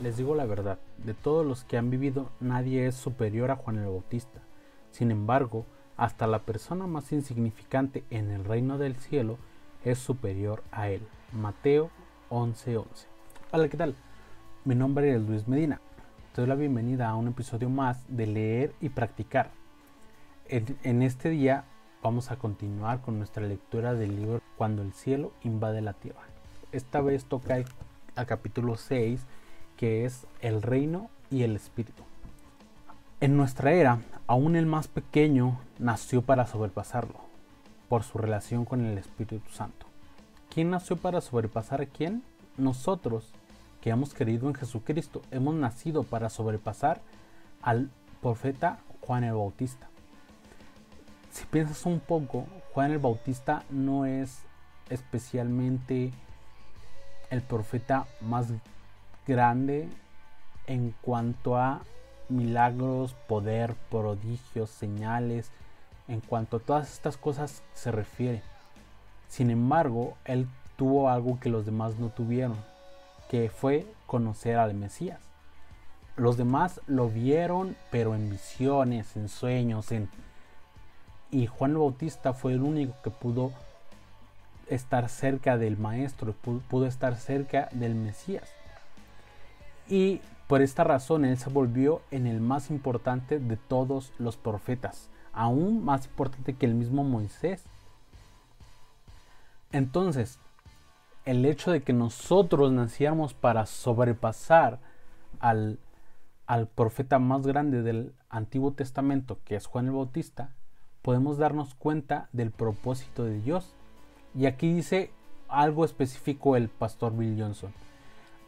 les digo la verdad, de todos los que han vivido nadie es superior a Juan el Bautista. Sin embargo, hasta la persona más insignificante en el reino del cielo es superior a él. Mateo 11:11. Hola, ¿qué tal? Mi nombre es Luis Medina. Te doy la bienvenida a un episodio más de leer y practicar. En, en este día vamos a continuar con nuestra lectura del libro Cuando el cielo invade la tierra. Esta vez toca al capítulo 6 que es el reino y el espíritu. En nuestra era, aún el más pequeño nació para sobrepasarlo, por su relación con el Espíritu Santo. ¿Quién nació para sobrepasar a quién? Nosotros, que hemos creído en Jesucristo, hemos nacido para sobrepasar al profeta Juan el Bautista. Si piensas un poco, Juan el Bautista no es especialmente el profeta más grande en cuanto a milagros, poder, prodigios, señales, en cuanto a todas estas cosas se refiere. Sin embargo, él tuvo algo que los demás no tuvieron, que fue conocer al Mesías. Los demás lo vieron, pero en visiones, en sueños, en... Y Juan Bautista fue el único que pudo estar cerca del Maestro, pudo estar cerca del Mesías. Y por esta razón él se volvió en el más importante de todos los profetas, aún más importante que el mismo Moisés. Entonces, el hecho de que nosotros naciéramos para sobrepasar al, al profeta más grande del Antiguo Testamento, que es Juan el Bautista, podemos darnos cuenta del propósito de Dios. Y aquí dice algo específico el pastor Bill Johnson,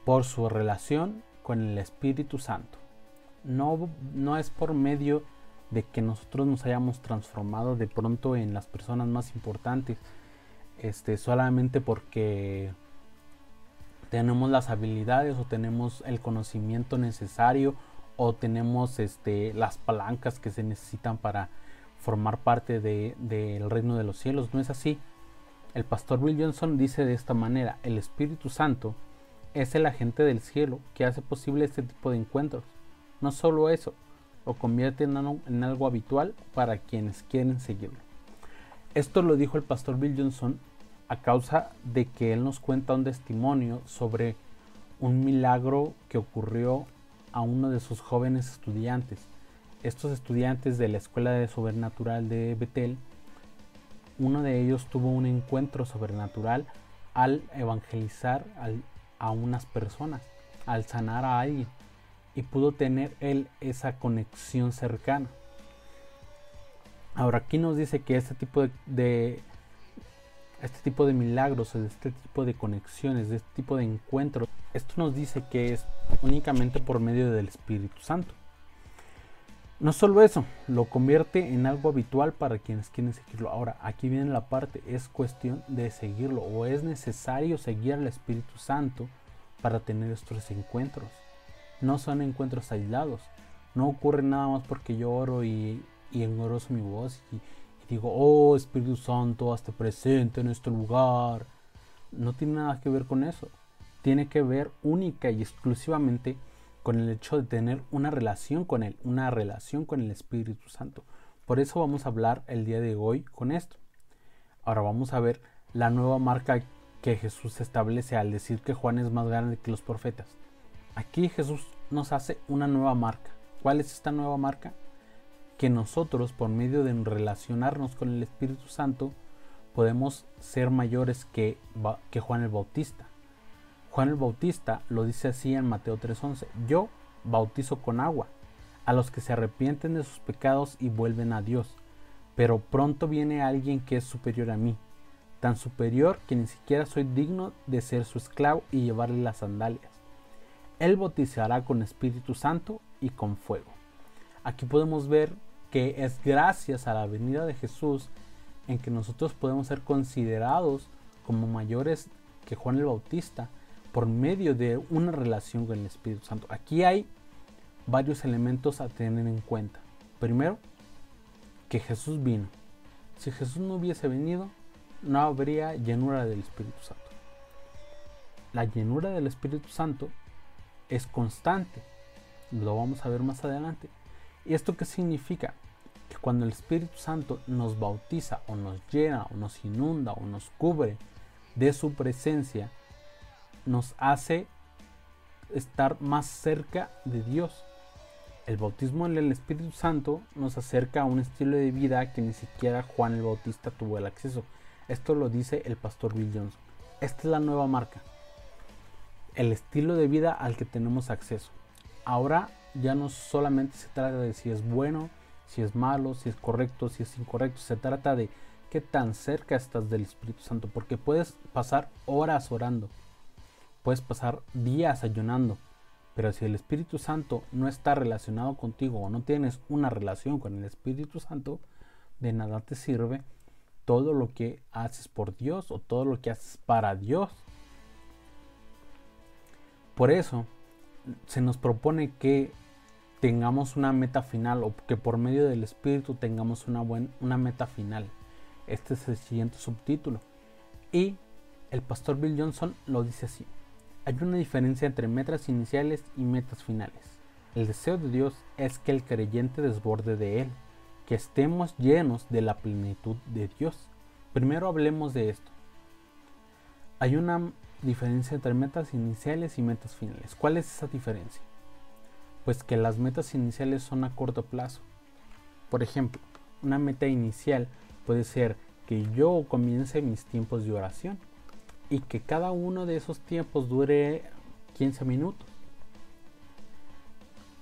por su relación con el Espíritu Santo. No, no es por medio de que nosotros nos hayamos transformado de pronto en las personas más importantes, este, solamente porque tenemos las habilidades o tenemos el conocimiento necesario o tenemos este, las palancas que se necesitan para formar parte del de, reino de los cielos. No es así. El pastor Bill Johnson dice de esta manera, el Espíritu Santo es el agente del cielo que hace posible este tipo de encuentros. No solo eso, lo convierte en algo habitual para quienes quieren seguirlo. Esto lo dijo el pastor Bill Johnson a causa de que él nos cuenta un testimonio sobre un milagro que ocurrió a uno de sus jóvenes estudiantes. Estos estudiantes de la Escuela de Sobrenatural de Betel, uno de ellos tuvo un encuentro sobrenatural al evangelizar al a unas personas, al sanar a alguien y pudo tener él esa conexión cercana. Ahora aquí nos dice que este tipo de, este tipo de milagros, este tipo de conexiones, de este tipo de encuentros, esto nos dice que es únicamente por medio del Espíritu Santo. No solo eso, lo convierte en algo habitual para quienes quieren seguirlo. Ahora, aquí viene la parte, es cuestión de seguirlo o es necesario seguir al Espíritu Santo para tener estos encuentros. No son encuentros aislados. No ocurre nada más porque yo oro y, y mi voz y, digo, oh Espíritu Santo, hazte presente en este lugar. No tiene nada que ver con eso. Tiene que ver única y exclusivamente con el hecho de tener una relación con Él, una relación con el Espíritu Santo. Por eso vamos a hablar el día de hoy con esto. Ahora vamos a ver la nueva marca que Jesús establece al decir que Juan es más grande que los profetas. Aquí Jesús nos hace una nueva marca. ¿Cuál es esta nueva marca? Que nosotros, por medio de relacionarnos con el Espíritu Santo, podemos ser mayores que Juan el Bautista. Juan el Bautista lo dice así en Mateo 3:11, yo bautizo con agua a los que se arrepienten de sus pecados y vuelven a Dios, pero pronto viene alguien que es superior a mí, tan superior que ni siquiera soy digno de ser su esclavo y llevarle las sandalias. Él bautizará con Espíritu Santo y con fuego. Aquí podemos ver que es gracias a la venida de Jesús en que nosotros podemos ser considerados como mayores que Juan el Bautista, por medio de una relación con el Espíritu Santo. Aquí hay varios elementos a tener en cuenta. Primero, que Jesús vino. Si Jesús no hubiese venido, no habría llenura del Espíritu Santo. La llenura del Espíritu Santo es constante. Lo vamos a ver más adelante. ¿Y esto qué significa? Que cuando el Espíritu Santo nos bautiza o nos llena o nos inunda o nos cubre de su presencia, nos hace estar más cerca de Dios. El bautismo en el Espíritu Santo nos acerca a un estilo de vida que ni siquiera Juan el Bautista tuvo el acceso. Esto lo dice el pastor Bill Johnson. Esta es la nueva marca. El estilo de vida al que tenemos acceso. Ahora ya no solamente se trata de si es bueno, si es malo, si es correcto, si es incorrecto. Se trata de qué tan cerca estás del Espíritu Santo. Porque puedes pasar horas orando. Puedes pasar días ayunando pero si el Espíritu Santo no está relacionado contigo o no tienes una relación con el Espíritu Santo, de nada te sirve todo lo que haces por Dios o todo lo que haces para Dios. Por eso se nos propone que tengamos una meta final o que por medio del Espíritu tengamos una, una meta final. Este es el siguiente subtítulo. Y el pastor Bill Johnson lo dice así. Hay una diferencia entre metas iniciales y metas finales. El deseo de Dios es que el creyente desborde de Él, que estemos llenos de la plenitud de Dios. Primero hablemos de esto. Hay una diferencia entre metas iniciales y metas finales. ¿Cuál es esa diferencia? Pues que las metas iniciales son a corto plazo. Por ejemplo, una meta inicial puede ser que yo comience mis tiempos de oración y que cada uno de esos tiempos dure 15 minutos.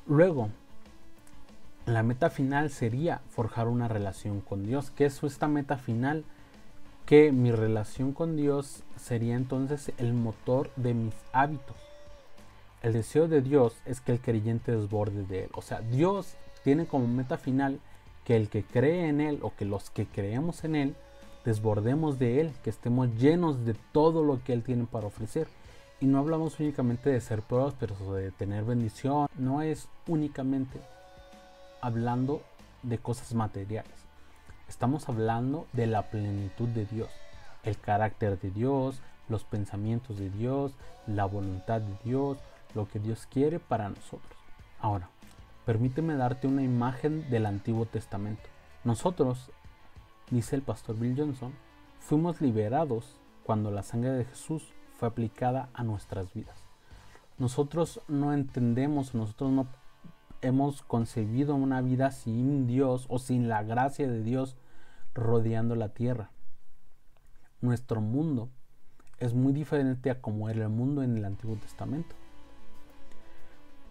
Luego, la meta final sería forjar una relación con Dios. ¿Qué es esta meta final? Que mi relación con Dios sería entonces el motor de mis hábitos. El deseo de Dios es que el creyente desborde de Él. O sea, Dios tiene como meta final que el que cree en Él o que los que creemos en Él desbordemos de Él, que estemos llenos de todo lo que Él tiene para ofrecer. Y no hablamos únicamente de ser prósperos o de tener bendición, no es únicamente hablando de cosas materiales. Estamos hablando de la plenitud de Dios, el carácter de Dios, los pensamientos de Dios, la voluntad de Dios, lo que Dios quiere para nosotros. Ahora, permíteme darte una imagen del Antiguo Testamento. Nosotros dice el pastor Bill Johnson, fuimos liberados cuando la sangre de Jesús fue aplicada a nuestras vidas. Nosotros no entendemos, nosotros no hemos concebido una vida sin Dios o sin la gracia de Dios rodeando la tierra. Nuestro mundo es muy diferente a como era el mundo en el Antiguo Testamento.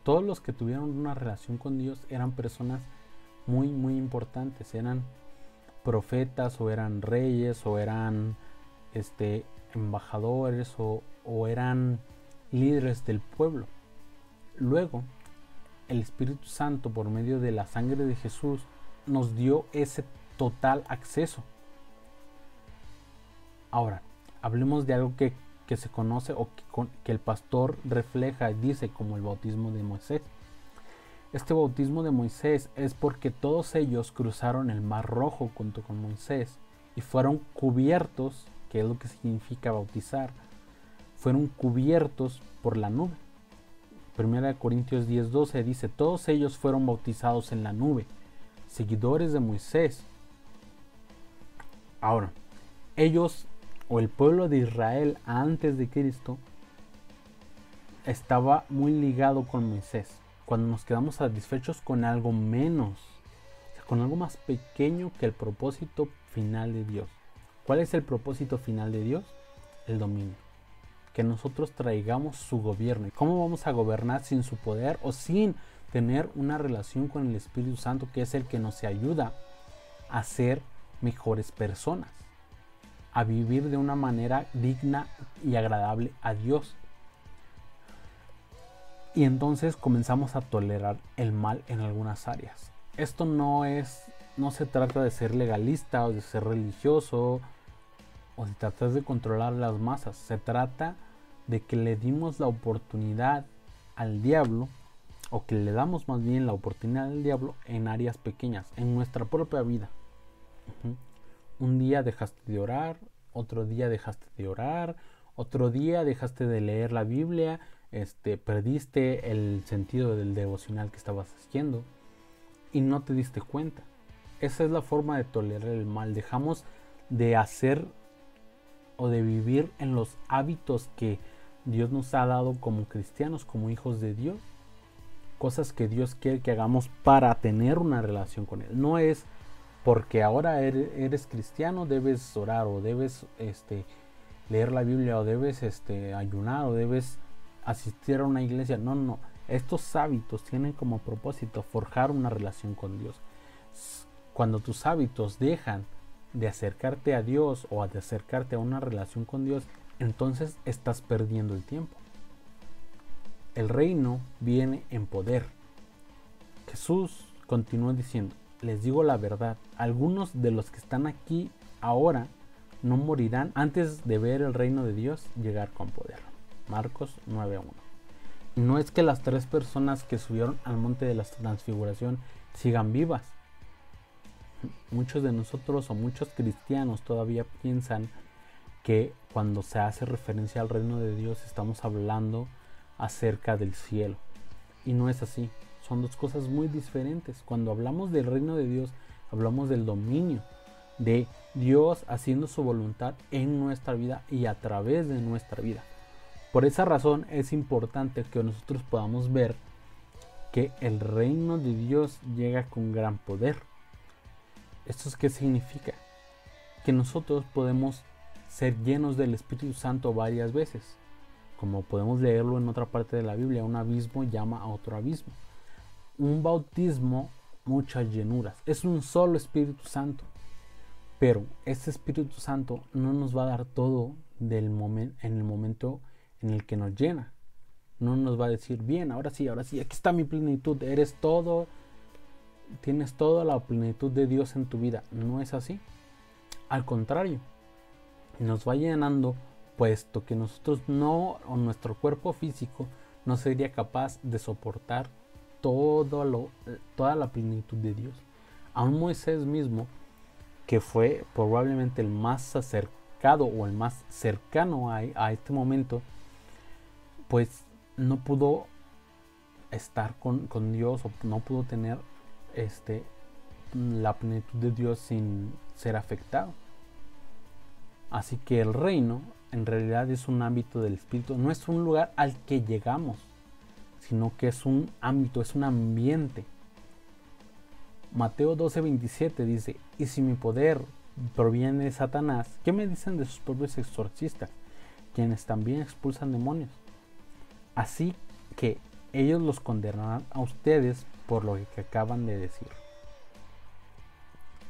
Todos los que tuvieron una relación con Dios eran personas muy, muy importantes, eran profetas o eran reyes o eran este, embajadores o, o eran líderes del pueblo. Luego, el Espíritu Santo, por medio de la sangre de Jesús, nos dio ese total acceso. Ahora, hablemos de algo que, que se conoce o que, que, el pastor refleja y dice como el bautismo de Moisés. Este bautismo de Moisés es porque todos ellos cruzaron el mar rojo junto con Moisés y fueron cubiertos, que es lo que significa bautizar, fueron cubiertos por la nube. Primera de Corintios 10:12 dice, todos ellos fueron bautizados en la nube, seguidores de Moisés. Ahora, ellos o el pueblo de Israel antes de Cristo estaba muy ligado con Moisés cuando nos quedamos satisfechos con algo menos, con algo más pequeño que el propósito final de Dios. ¿Cuál es el propósito final de Dios? El dominio. Que nosotros traigamos su gobierno. ¿Cómo vamos a gobernar sin su poder o sin tener una relación con el Espíritu Santo que es el que nos ayuda a ser mejores personas? A vivir de una manera digna y agradable a Dios. Y entonces comenzamos a tolerar el mal en algunas áreas. Esto no es, no se trata de ser legalista o de ser religioso o de tratar de controlar las masas. Se trata de que le dimos la oportunidad al diablo o que le damos más bien la oportunidad al diablo en áreas pequeñas, en nuestra propia vida. Un día dejaste de orar, otro día dejaste de orar, otro día dejaste de leer la Biblia, este, perdiste el sentido del devocional que estabas haciendo y no te diste cuenta. Esa es la forma de tolerar el mal. Dejamos de hacer o de vivir en los hábitos que Dios nos ha dado como cristianos, como hijos de Dios. Cosas que Dios quiere que hagamos para tener una relación con Él. No es porque ahora eres, cristiano, debes orar o debes este, leer la Biblia o debes este, ayunar o debes asistir a una iglesia. No, no. Estos hábitos tienen como propósito forjar una relación con Dios. Cuando tus hábitos dejan de acercarte a Dios o de acercarte a una relación con Dios, entonces estás perdiendo el tiempo. El reino viene en poder. Jesús continúa diciendo, les digo la verdad, algunos de los que están aquí ahora no morirán antes de ver el reino de Dios llegar con poder. Marcos 9.1. No es que las tres personas que subieron al monte de la transfiguración sigan vivas. Muchos de nosotros o muchos cristianos todavía piensan que cuando se hace referencia al reino de Dios estamos hablando acerca del cielo. Y no es así. Son dos cosas muy diferentes. Cuando hablamos del reino de Dios, hablamos del dominio, de Dios haciendo su voluntad en nuestra vida y a través de nuestra vida. Por esa razón es importante que nosotros podamos ver que el reino de Dios llega con gran poder. ¿Esto es qué significa? Que nosotros podemos ser llenos del Espíritu Santo varias veces. Como podemos leerlo en otra parte de la Biblia, un abismo llama a otro abismo un bautismo, muchas llenuras. Es un solo Espíritu Santo. Pero este Espíritu Santo no nos va a dar todo del en el momento en el que nos llena. No nos va a decir, bien, ahora sí, ahora sí, aquí está mi plenitud, eres todo, tienes toda la plenitud de Dios en tu vida. No es así. Al contrario, nos va llenando puesto que nosotros no, o nuestro cuerpo físico no sería capaz de soportar todo lo, toda la plenitud de Dios. Aún Moisés mismo, que fue probablemente el más acercado o el más cercano a, a este momento, pues no pudo estar con, con, Dios o no pudo tener este, la plenitud de Dios sin ser afectado. Así que el reino en realidad es un ámbito del Espíritu, no es un lugar al que llegamos, sino que es un ámbito, es un ambiente. Mateo 12:27 dice, y si mi poder proviene de Satanás, ¿qué me dicen de sus propios exorcistas, quienes también expulsan demonios? Así que ellos los condenarán a ustedes por lo que acaban de decir.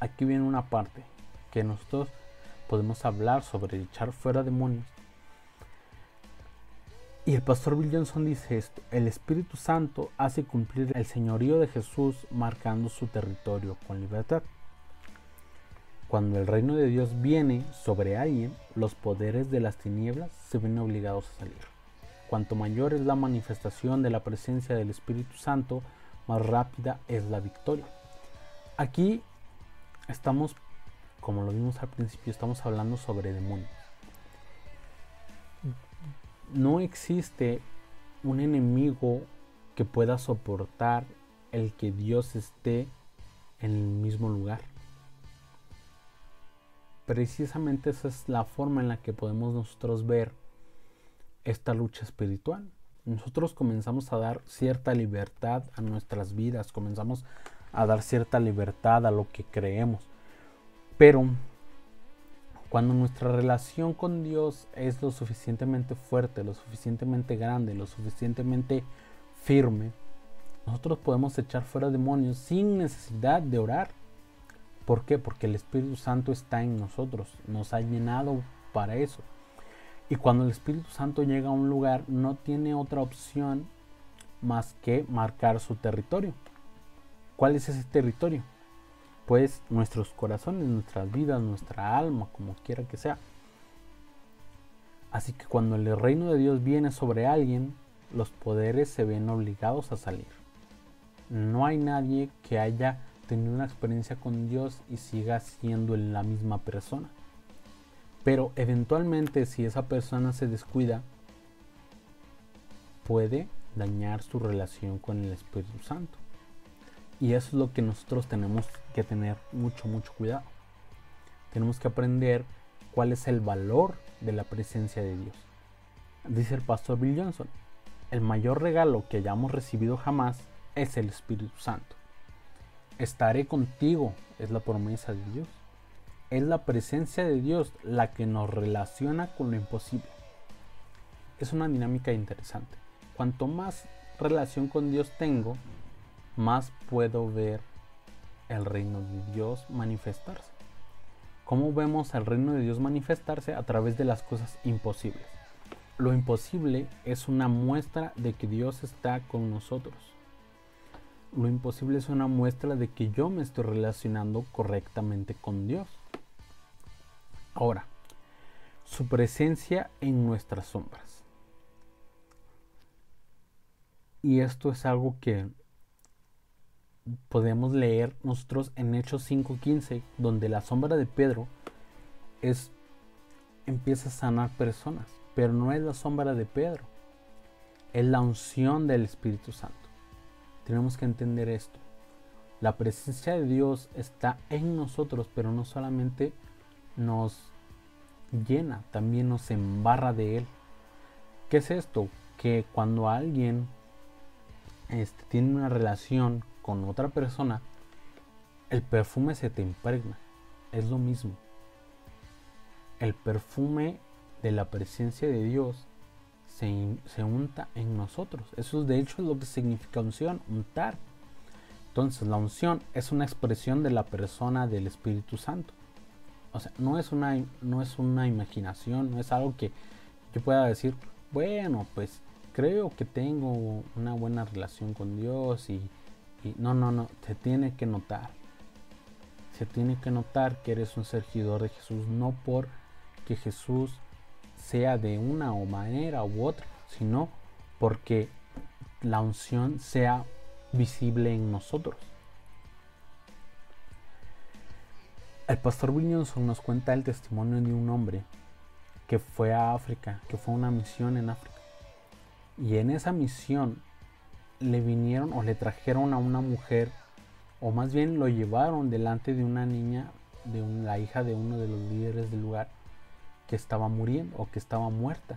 Aquí viene una parte que nosotros podemos hablar sobre echar fuera demonios y el pastor Bill Johnson dice esto, el Espíritu Santo hace cumplir el señorío de Jesús marcando su territorio con libertad. Cuando el reino de Dios viene sobre alguien, los poderes de las tinieblas se ven obligados a salir. Cuanto mayor es la manifestación de la presencia del Espíritu Santo, más rápida es la victoria. Aquí estamos, como lo vimos al principio, estamos hablando sobre demonios no existe un enemigo que pueda soportar el que Dios esté en el mismo lugar. Precisamente esa es la forma en la que podemos nosotros ver esta lucha espiritual. Nosotros comenzamos a dar cierta libertad a nuestras vidas, comenzamos a dar cierta libertad a lo que creemos. Pero cuando nuestra relación con Dios es lo suficientemente fuerte, lo suficientemente grande, lo suficientemente firme, nosotros podemos echar fuera demonios sin necesidad de orar. ¿Por qué? Porque el Espíritu Santo está en nosotros, nos ha llenado para eso. Y cuando el Espíritu Santo llega a un lugar, no tiene otra opción más que marcar su territorio. ¿Cuál es ese territorio? pues nuestros corazones, nuestras vidas, nuestra alma, como quiera que sea. Así que cuando el reino de Dios viene sobre alguien, los poderes se ven obligados a salir. No hay nadie que haya tenido una experiencia con Dios y siga siendo la misma persona. Pero eventualmente si esa persona se descuida, puede dañar su relación con el Espíritu Santo. Y eso es lo que nosotros tenemos que tener mucho, mucho cuidado. Tenemos que aprender cuál es el valor de la presencia de Dios. Dice el pastor Bill Johnson, el mayor regalo que hayamos recibido jamás es el Espíritu Santo. Estaré contigo es la promesa de Dios. Es la presencia de Dios la que nos relaciona con lo imposible. Es una dinámica interesante. Cuanto más relación con Dios tengo, más puedo ver el reino de Dios manifestarse. ¿Cómo vemos al reino de Dios manifestarse? A través de las cosas imposibles. Lo imposible es una muestra de que Dios está con nosotros. Lo imposible es una muestra de que yo me estoy relacionando correctamente con Dios. Ahora, su presencia en nuestras sombras. Y esto es algo que podemos leer nosotros en Hechos 5:15, donde la sombra de Pedro es empieza a sanar personas, pero no es la sombra de Pedro, es la unción del Espíritu Santo. Tenemos que entender esto. La presencia de Dios está en nosotros, pero no solamente nos llena, también nos embarra de Él. ¿Qué es esto? Que cuando alguien este, tiene una relación con otra persona, el perfume se te impregna. Es lo mismo. El perfume de la presencia de Dios se, se, unta en nosotros. Eso de hecho es lo que significa unción, untar. Entonces la unción es una expresión de la persona del Espíritu Santo. O sea, no es una, no es una imaginación, no es algo que yo pueda decir, bueno, pues creo que tengo una buena relación con Dios y no, no, no, se tiene que notar. Se tiene que notar que eres un servidor de Jesús, no por que Jesús sea de una o manera u otra, sino porque la unción sea visible en nosotros. El pastor Williamson nos cuenta el testimonio de un hombre que fue a África, que fue a una misión en África. Y en esa misión le vinieron o le trajeron a una mujer, o más bien lo llevaron delante de una niña, de la hija de uno de los líderes del lugar, que estaba muriendo o que estaba muerta.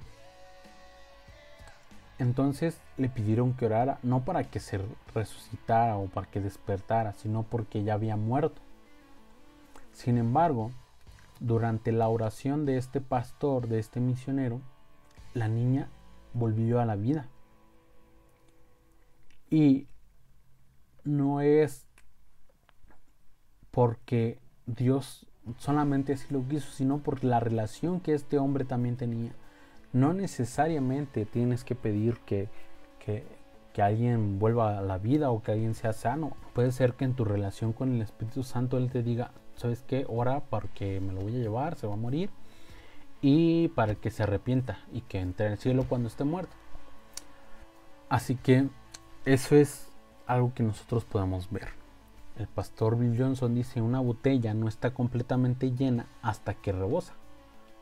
Entonces le pidieron que orara, no para que se resucitara o para que despertara, sino porque ya había muerto. Sin embargo, durante la oración de este pastor, de este misionero, la niña volvió a la vida. Y no es porque Dios solamente así lo quiso, sino por la relación que este hombre también tenía. No necesariamente tienes que pedir que, que, alguien vuelva a la vida o que alguien sea sano. Puede ser que en tu relación con el Espíritu Santo Él te diga, ¿sabes qué? Ora porque me lo voy a llevar, se va a morir. Y para que se arrepienta y que entre en el cielo cuando esté muerto. Así que eso es algo que nosotros podemos ver. El pastor Bill Johnson dice, una botella no está completamente llena hasta que rebosa.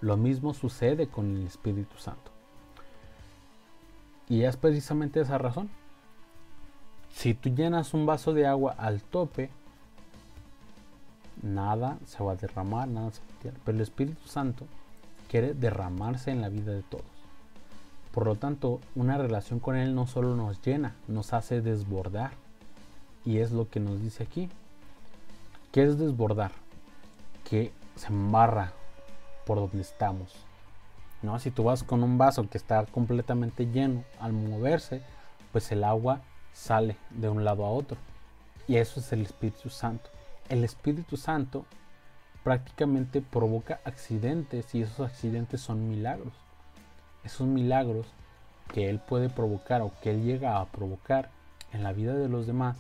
Lo mismo sucede con el Espíritu Santo. Y es precisamente esa razón. Si tú llenas un vaso de agua al tope, nada se va a derramar, nada se va a tirar. Pero el Espíritu Santo quiere derramarse en la vida de todos. Por lo tanto, una relación con Él no solo nos llena, nos hace desbordar. Y es lo que nos dice aquí. ¿Qué es desbordar? Que se embarra por donde estamos. ¿no? Si tú vas con un vaso que está completamente lleno, al moverse, pues el agua sale de un lado a otro. Y eso es el Espíritu Santo. El Espíritu Santo prácticamente provoca accidentes y esos accidentes son milagros esos milagros que Él puede provocar o que Él llega a provocar en la vida de los demás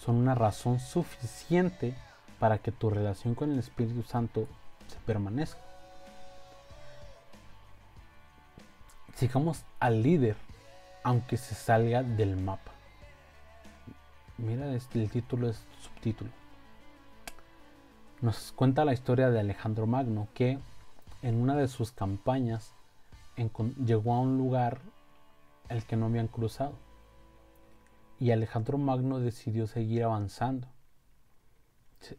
son una razón suficiente para que tu relación con el Espíritu Santo se permanezca. Sigamos al líder, aunque se salga del mapa. Mira, este, el título es subtítulo. Nos cuenta la historia de Alejandro Magno que en una de sus campañas llegó a un lugar el que no habían cruzado. Y Alejandro Magno decidió seguir avanzando.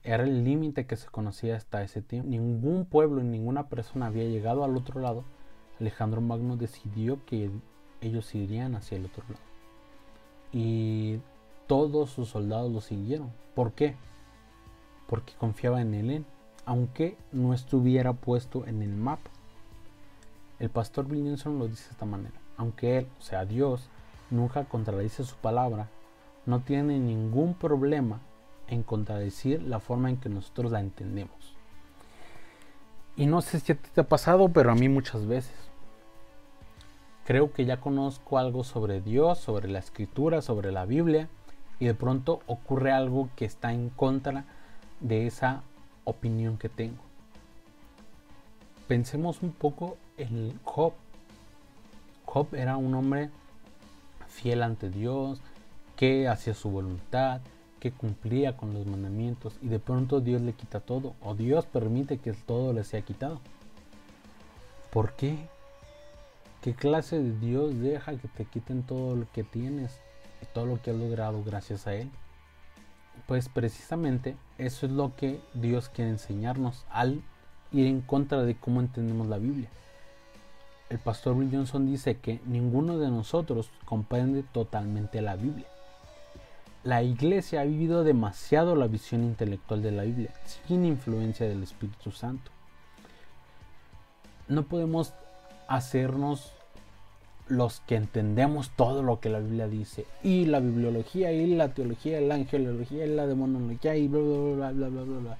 Era el límite que se conocía hasta ese tiempo. Ningún pueblo y ninguna persona había llegado al otro lado. Alejandro Magno decidió que ellos irían hacia el otro lado. Y todos sus soldados lo siguieron. ¿Por qué? Porque confiaba en él, aunque no estuviera puesto en el mapa. El pastor Williamson lo dice de esta manera. Aunque él, o sea Dios, nunca contradice su palabra, no tiene ningún problema en contradecir la forma en que nosotros la entendemos. Y no sé si a ti te ha pasado, pero a mí muchas veces. Creo que ya conozco algo sobre Dios, sobre la escritura, sobre la Biblia, y de pronto ocurre algo que está en contra de esa opinión que tengo. Pensemos un poco en Job. Job era un hombre fiel ante Dios, que hacía su voluntad, que cumplía con los mandamientos y de pronto Dios le quita todo o Dios permite que todo le sea quitado. ¿Por qué? ¿Qué clase de Dios deja que te quiten todo lo que tienes y todo lo que has logrado gracias a Él? Pues precisamente eso es lo que Dios quiere enseñarnos al ir en contra de cómo entendemos la Biblia. El pastor Will Johnson dice que ninguno de nosotros comprende totalmente la Biblia. La iglesia ha vivido demasiado la visión intelectual de la Biblia, sin influencia del Espíritu Santo. No podemos hacernos los que entendemos todo lo que la Biblia dice, y la bibliología, y la teología, la angelología, y la demonología, y bla, bla, bla, bla, bla, bla.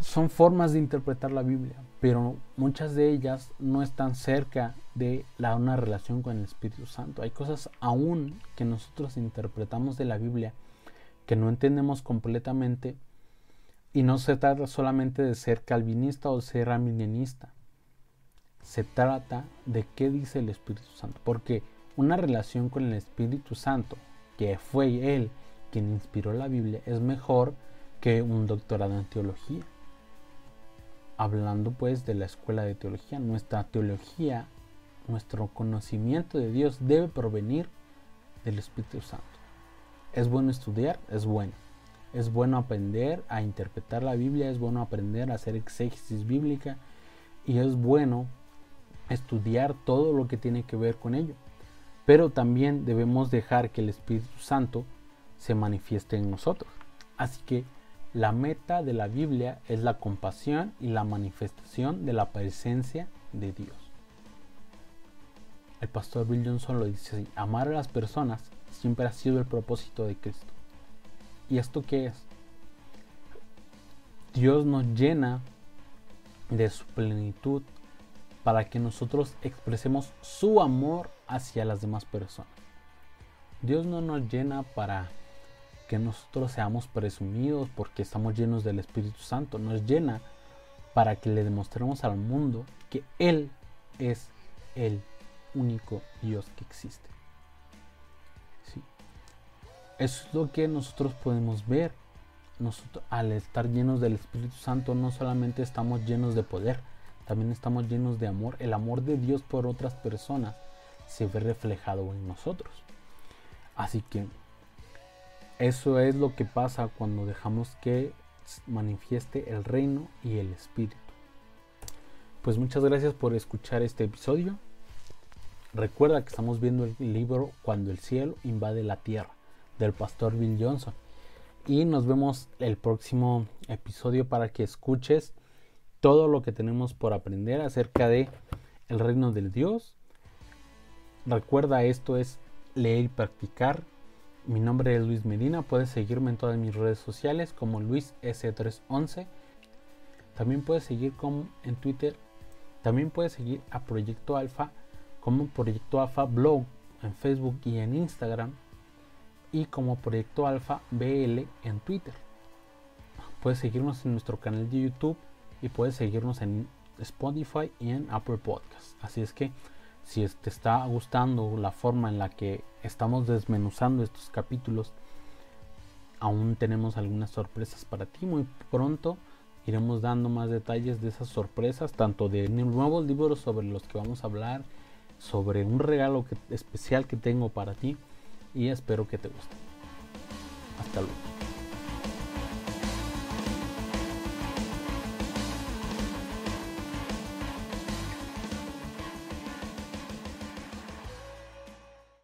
Son formas de interpretar la Biblia, pero muchas de ellas no están cerca de la, una relación con el Espíritu Santo. Hay cosas aún que nosotros interpretamos de la Biblia que no entendemos completamente y no se trata solamente de ser calvinista o ser arminianista se trata de qué dice el Espíritu Santo. Porque una relación con el Espíritu Santo, que fue Él quien inspiró la Biblia, es mejor que un doctorado en teología. Hablando pues de la escuela de teología, nuestra teología, nuestro conocimiento de Dios debe provenir del Espíritu Santo. Es bueno estudiar, es bueno. Es bueno aprender a interpretar la Biblia, es bueno aprender a hacer exégesis bíblica y es bueno estudiar todo lo que tiene que ver con ello. Pero también debemos dejar que el Espíritu Santo se manifieste en nosotros. Así que la meta de la Biblia es la compasión y la manifestación de la presencia de Dios. El pastor Bill Johnson lo dice así, amar a las personas siempre ha sido el propósito de Cristo. ¿Y esto qué es? Dios nos llena de su plenitud para que nosotros expresemos su amor hacia las demás personas. Dios no nos llena para que nosotros seamos presumidos porque estamos llenos del Espíritu Santo. Nos llena para que le demostremos al mundo que Él es el único Dios que existe. Eso es lo que nosotros podemos ver. Nosotros, al estar llenos del Espíritu Santo no solamente estamos llenos de poder, también estamos llenos de amor. El amor de Dios por otras personas se ve reflejado en nosotros. Así que eso es lo que pasa cuando dejamos que manifieste el reino y el espíritu. Pues muchas gracias por escuchar este episodio. Recuerda que estamos viendo el libro Cuando el cielo invade la tierra del pastor Bill Johnson. Y nos vemos el próximo episodio para que escuches todo lo que tenemos por aprender acerca de el reino del Dios. Recuerda, esto es leer y practicar. Mi nombre es Luis Medina. Puedes seguirme en todas mis redes sociales como Luis S311. También puedes seguir en Twitter. También puedes seguir a Proyecto Alfa como Proyecto Alfa Blog en Facebook y en Instagram. Y como Proyecto Alfa BL en Twitter. Puedes seguirnos en nuestro canal de YouTube y puedes seguirnos en Spotify y en Apple Podcasts. Así es que si te está gustando la forma en la que estamos desmenuzando estos capítulos, aún tenemos algunas sorpresas para ti. Muy pronto iremos dando más detalles de esas sorpresas, tanto de nuevos libros sobre los que vamos a hablar, sobre un regalo especial que tengo para ti y espero que te guste. Hasta luego.